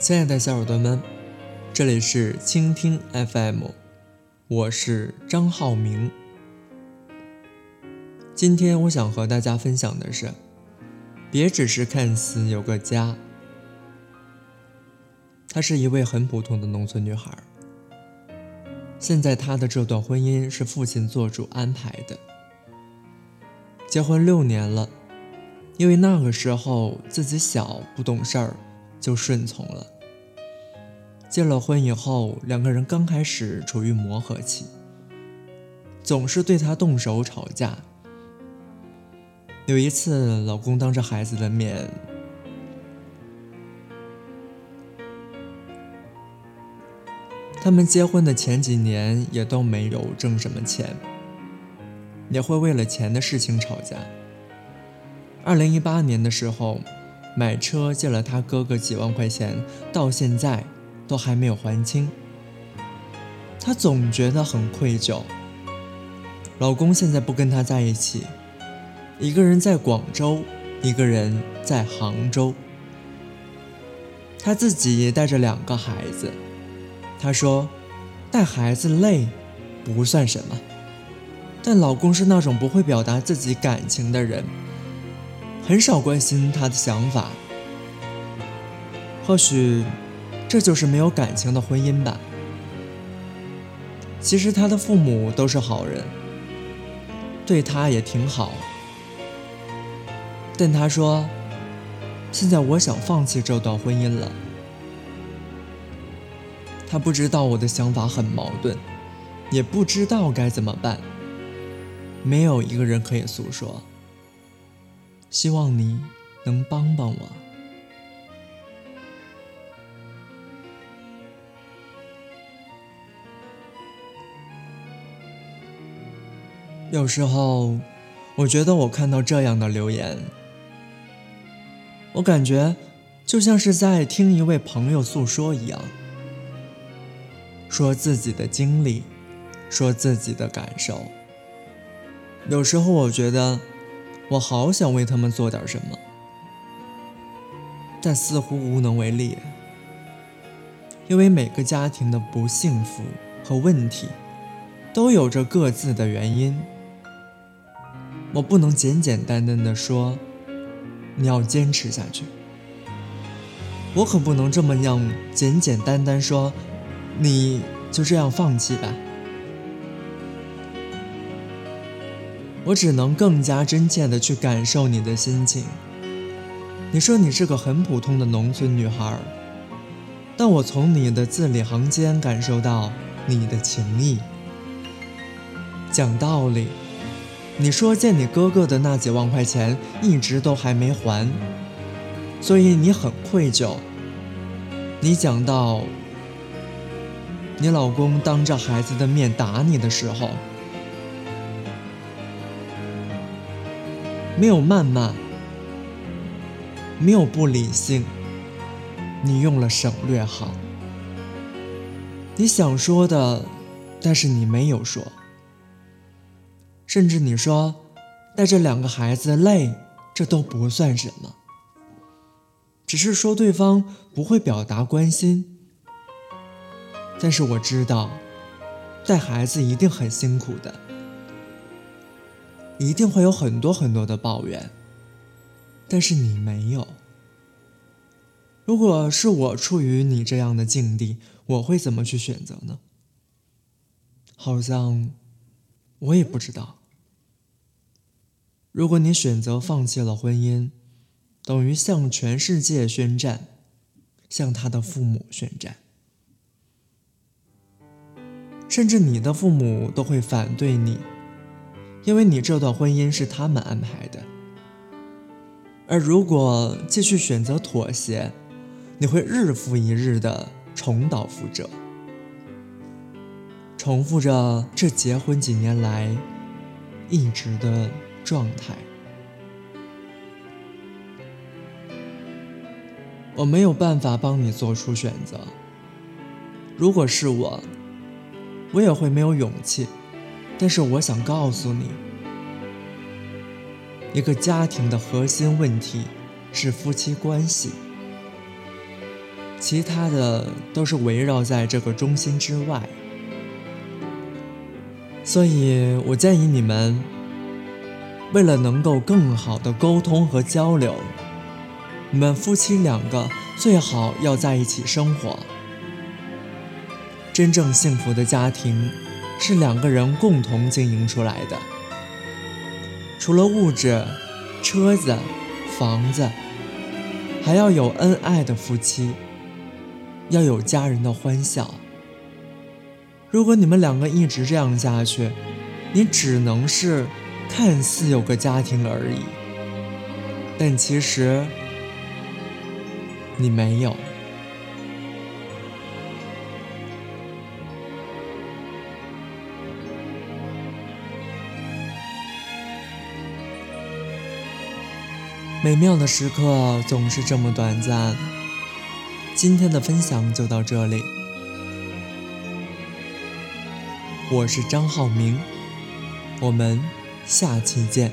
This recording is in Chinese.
亲爱的小耳朵们，这里是倾听 FM，我是张浩明。今天我想和大家分享的是，别只是看似有个家。她是一位很普通的农村女孩，现在她的这段婚姻是父亲做主安排的。结婚六年了，因为那个时候自己小不懂事儿。就顺从了。结了婚以后，两个人刚开始处于磨合期，总是对他动手吵架。有一次，老公当着孩子的面，他们结婚的前几年也都没有挣什么钱，也会为了钱的事情吵架。二零一八年的时候。买车借了他哥哥几万块钱，到现在都还没有还清。她总觉得很愧疚。老公现在不跟她在一起，一个人在广州，一个人在杭州。她自己带着两个孩子，她说带孩子累不算什么，但老公是那种不会表达自己感情的人。很少关心他的想法，或许这就是没有感情的婚姻吧。其实他的父母都是好人，对他也挺好。但他说：“现在我想放弃这段婚姻了。”他不知道我的想法很矛盾，也不知道该怎么办。没有一个人可以诉说。希望你能帮帮我。有时候，我觉得我看到这样的留言，我感觉就像是在听一位朋友诉说一样，说自己的经历，说自己的感受。有时候，我觉得。我好想为他们做点什么，但似乎无能为力。因为每个家庭的不幸福和问题，都有着各自的原因。我不能简简单单的说，你要坚持下去。我可不能这么样简简单单说，你就这样放弃吧。我只能更加真切地去感受你的心情。你说你是个很普通的农村女孩，但我从你的字里行间感受到你的情谊。讲道理，你说借你哥哥的那几万块钱一直都还没还，所以你很愧疚。你讲到你老公当着孩子的面打你的时候。没有谩骂，没有不理性，你用了省略号。你想说的，但是你没有说。甚至你说带着两个孩子累，这都不算什么，只是说对方不会表达关心。但是我知道，带孩子一定很辛苦的。一定会有很多很多的抱怨，但是你没有。如果是我处于你这样的境地，我会怎么去选择呢？好像我也不知道。如果你选择放弃了婚姻，等于向全世界宣战，向他的父母宣战，甚至你的父母都会反对你。因为你这段婚姻是他们安排的，而如果继续选择妥协，你会日复一日的重蹈覆辙，重复着这结婚几年来一直的状态。我没有办法帮你做出选择，如果是我，我也会没有勇气。但是我想告诉你，一个家庭的核心问题是夫妻关系。其他的都是围绕在这个中心之外。所以我建议你们，为了能够更好的沟通和交流，你们夫妻两个最好要在一起生活。真正幸福的家庭，是两个人共同经营出来的。除了物质、车子、房子，还要有恩爱的夫妻，要有家人的欢笑。如果你们两个一直这样下去，你只能是看似有个家庭而已，但其实你没有。美妙的时刻总是这么短暂。今天的分享就到这里，我是张浩明，我们下期见。